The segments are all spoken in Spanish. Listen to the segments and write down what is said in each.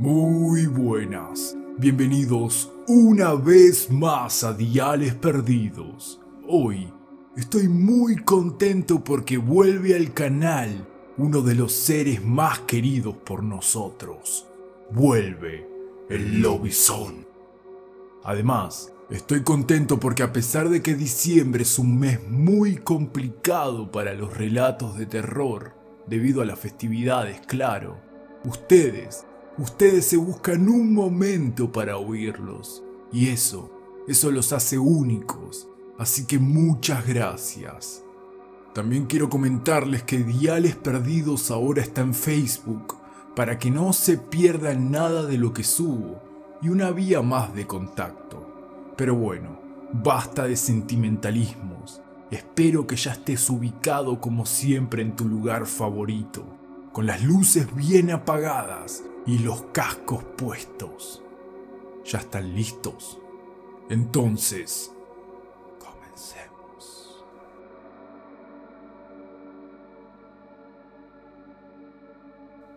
Muy buenas, bienvenidos una vez más a Diales Perdidos. Hoy estoy muy contento porque vuelve al canal uno de los seres más queridos por nosotros. Vuelve el lobizón. Además, estoy contento porque a pesar de que diciembre es un mes muy complicado para los relatos de terror, debido a las festividades, claro, ustedes Ustedes se buscan un momento para oírlos. Y eso, eso los hace únicos. Así que muchas gracias. También quiero comentarles que Diales Perdidos ahora está en Facebook para que no se pierdan nada de lo que subo y una vía más de contacto. Pero bueno, basta de sentimentalismos. Espero que ya estés ubicado como siempre en tu lugar favorito, con las luces bien apagadas y los cascos puestos. ¿Ya están listos? Entonces, comencemos.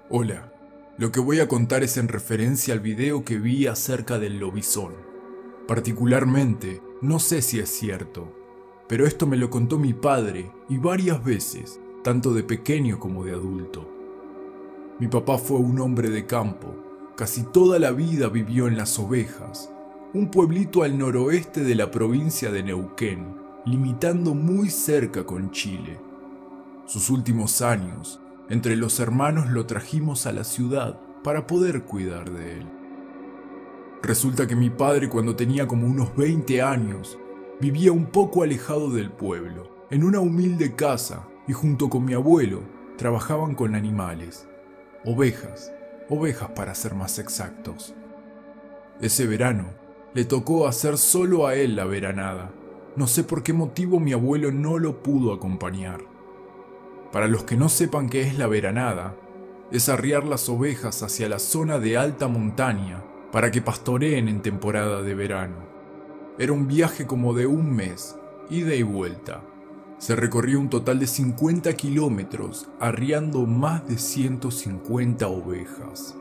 Hola, lo que voy a contar es en referencia al video que vi acerca del lobizón. Particularmente, no sé si es cierto, pero esto me lo contó mi padre y varias veces, tanto de pequeño como de adulto. Mi papá fue un hombre de campo. Casi toda la vida vivió en Las Ovejas, un pueblito al noroeste de la provincia de Neuquén, limitando muy cerca con Chile. Sus últimos años, entre los hermanos lo trajimos a la ciudad para poder cuidar de él. Resulta que mi padre cuando tenía como unos 20 años, vivía un poco alejado del pueblo, en una humilde casa, y junto con mi abuelo trabajaban con animales ovejas, ovejas para ser más exactos. Ese verano le tocó hacer solo a él la veranada. No sé por qué motivo mi abuelo no lo pudo acompañar. Para los que no sepan qué es la veranada, es arriar las ovejas hacia la zona de alta montaña para que pastoreen en temporada de verano. Era un viaje como de un mes, ida y vuelta, se recorrió un total de 50 kilómetros arriando más de 150 ovejas.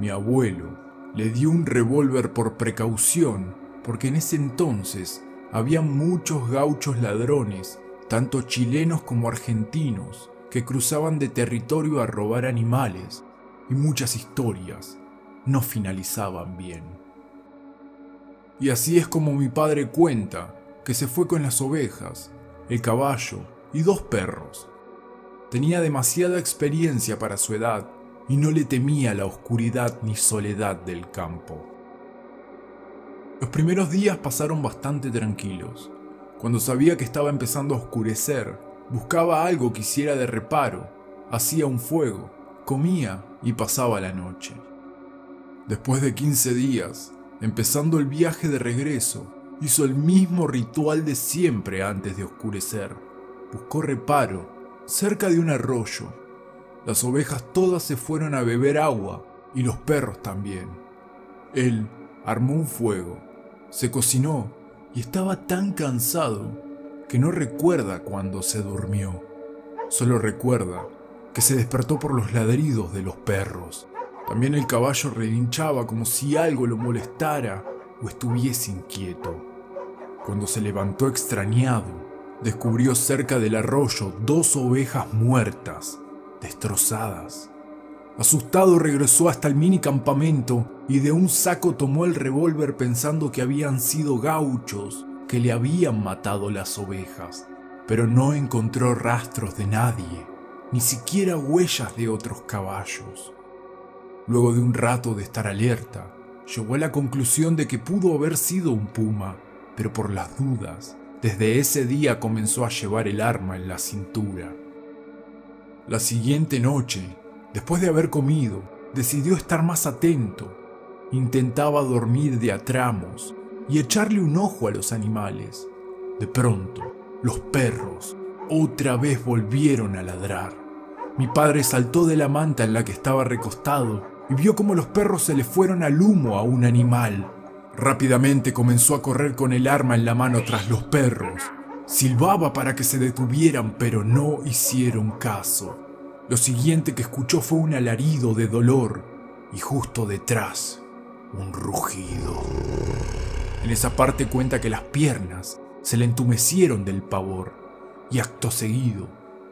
Mi abuelo le dio un revólver por precaución porque en ese entonces había muchos gauchos ladrones, tanto chilenos como argentinos, que cruzaban de territorio a robar animales y muchas historias no finalizaban bien. Y así es como mi padre cuenta que se fue con las ovejas el caballo y dos perros. Tenía demasiada experiencia para su edad y no le temía la oscuridad ni soledad del campo. Los primeros días pasaron bastante tranquilos. Cuando sabía que estaba empezando a oscurecer, buscaba algo que hiciera de reparo, hacía un fuego, comía y pasaba la noche. Después de 15 días, empezando el viaje de regreso, Hizo el mismo ritual de siempre antes de oscurecer. Buscó reparo cerca de un arroyo. Las ovejas todas se fueron a beber agua y los perros también. Él armó un fuego, se cocinó y estaba tan cansado que no recuerda cuándo se durmió. Solo recuerda que se despertó por los ladridos de los perros. También el caballo relinchaba como si algo lo molestara o estuviese inquieto. Cuando se levantó extrañado, descubrió cerca del arroyo dos ovejas muertas, destrozadas. Asustado regresó hasta el mini campamento y de un saco tomó el revólver pensando que habían sido gauchos que le habían matado las ovejas, pero no encontró rastros de nadie, ni siquiera huellas de otros caballos. Luego de un rato de estar alerta, llegó a la conclusión de que pudo haber sido un puma, pero por las dudas, desde ese día comenzó a llevar el arma en la cintura. La siguiente noche, después de haber comido, decidió estar más atento. Intentaba dormir de a tramos y echarle un ojo a los animales. De pronto, los perros otra vez volvieron a ladrar. Mi padre saltó de la manta en la que estaba recostado y vio cómo los perros se le fueron al humo a un animal. Rápidamente comenzó a correr con el arma en la mano tras los perros. Silbaba para que se detuvieran, pero no hicieron caso. Lo siguiente que escuchó fue un alarido de dolor y justo detrás un rugido. En esa parte cuenta que las piernas se le entumecieron del pavor y acto seguido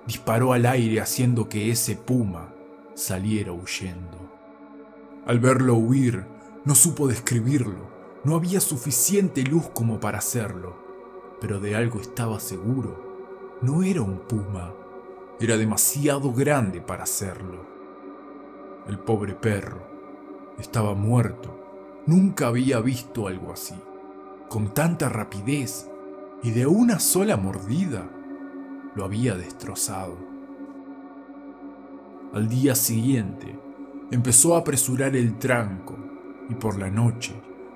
disparó al aire haciendo que ese puma saliera huyendo. Al verlo huir, no supo describirlo, no había suficiente luz como para hacerlo, pero de algo estaba seguro, no era un puma, era demasiado grande para hacerlo. El pobre perro estaba muerto, nunca había visto algo así, con tanta rapidez y de una sola mordida lo había destrozado. Al día siguiente, empezó a apresurar el tranco y por la noche,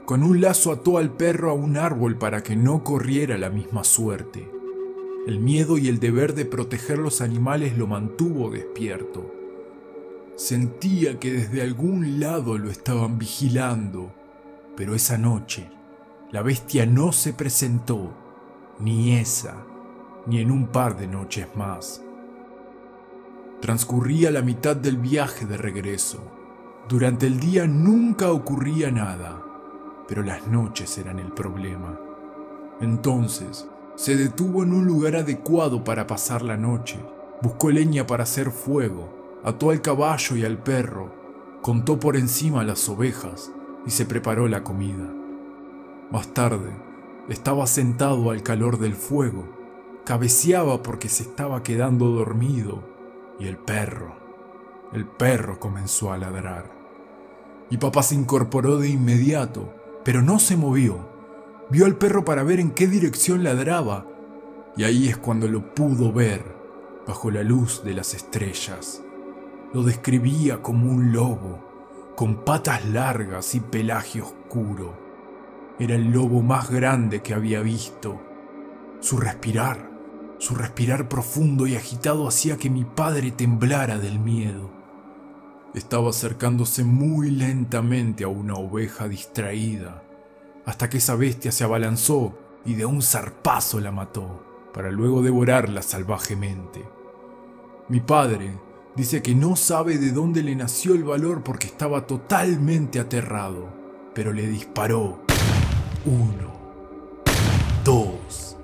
con un lazo ató al perro a un árbol para que no corriera la misma suerte. El miedo y el deber de proteger los animales lo mantuvo despierto. Sentía que desde algún lado lo estaban vigilando, pero esa noche la bestia no se presentó, ni esa, ni en un par de noches más. Transcurría la mitad del viaje de regreso. Durante el día nunca ocurría nada, pero las noches eran el problema. Entonces, se detuvo en un lugar adecuado para pasar la noche, buscó leña para hacer fuego, ató al caballo y al perro, contó por encima las ovejas y se preparó la comida. Más tarde, estaba sentado al calor del fuego, cabeceaba porque se estaba quedando dormido y el perro, el perro comenzó a ladrar. Y papá se incorporó de inmediato, pero no se movió. Vio al perro para ver en qué dirección ladraba, y ahí es cuando lo pudo ver, bajo la luz de las estrellas. Lo describía como un lobo, con patas largas y pelaje oscuro. Era el lobo más grande que había visto. Su respirar su respirar profundo y agitado hacía que mi padre temblara del miedo. Estaba acercándose muy lentamente a una oveja distraída, hasta que esa bestia se abalanzó y de un zarpazo la mató, para luego devorarla salvajemente. Mi padre dice que no sabe de dónde le nació el valor porque estaba totalmente aterrado, pero le disparó. Uno, dos,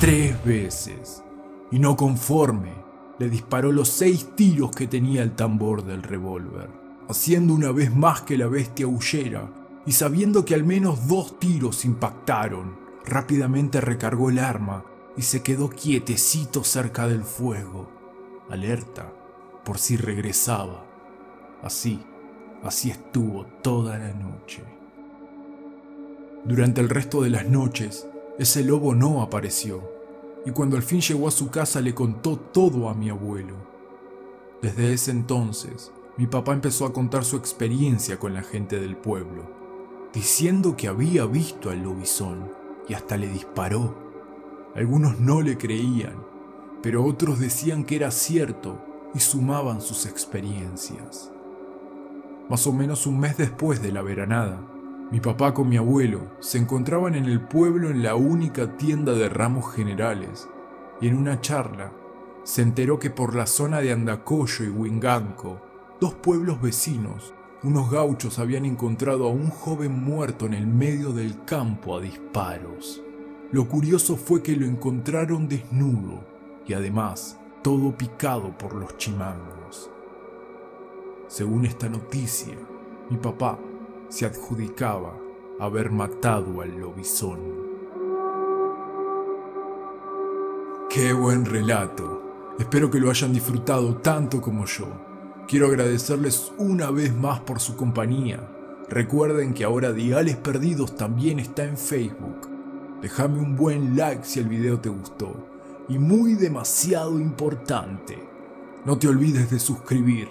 tres veces, y no conforme, le disparó los seis tiros que tenía el tambor del revólver, haciendo una vez más que la bestia huyera, y sabiendo que al menos dos tiros impactaron, rápidamente recargó el arma y se quedó quietecito cerca del fuego, alerta por si regresaba. Así, así estuvo toda la noche. Durante el resto de las noches, ese lobo no apareció, y cuando al fin llegó a su casa le contó todo a mi abuelo. Desde ese entonces, mi papá empezó a contar su experiencia con la gente del pueblo, diciendo que había visto al lobizón y hasta le disparó. Algunos no le creían, pero otros decían que era cierto y sumaban sus experiencias. Más o menos un mes después de la veranada, mi papá con mi abuelo se encontraban en el pueblo en la única tienda de ramos generales y en una charla se enteró que por la zona de Andacoyo y Huinganco, dos pueblos vecinos, unos gauchos habían encontrado a un joven muerto en el medio del campo a disparos. Lo curioso fue que lo encontraron desnudo y además todo picado por los chimangos. Según esta noticia, mi papá se adjudicaba haber matado al lobizón. Qué buen relato. Espero que lo hayan disfrutado tanto como yo. Quiero agradecerles una vez más por su compañía. Recuerden que ahora Diales Perdidos también está en Facebook. Déjame un buen like si el video te gustó. Y muy demasiado importante, no te olvides de suscribir.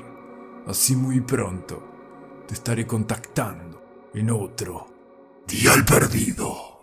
Así muy pronto te estaré contactando en otro Dial Perdido.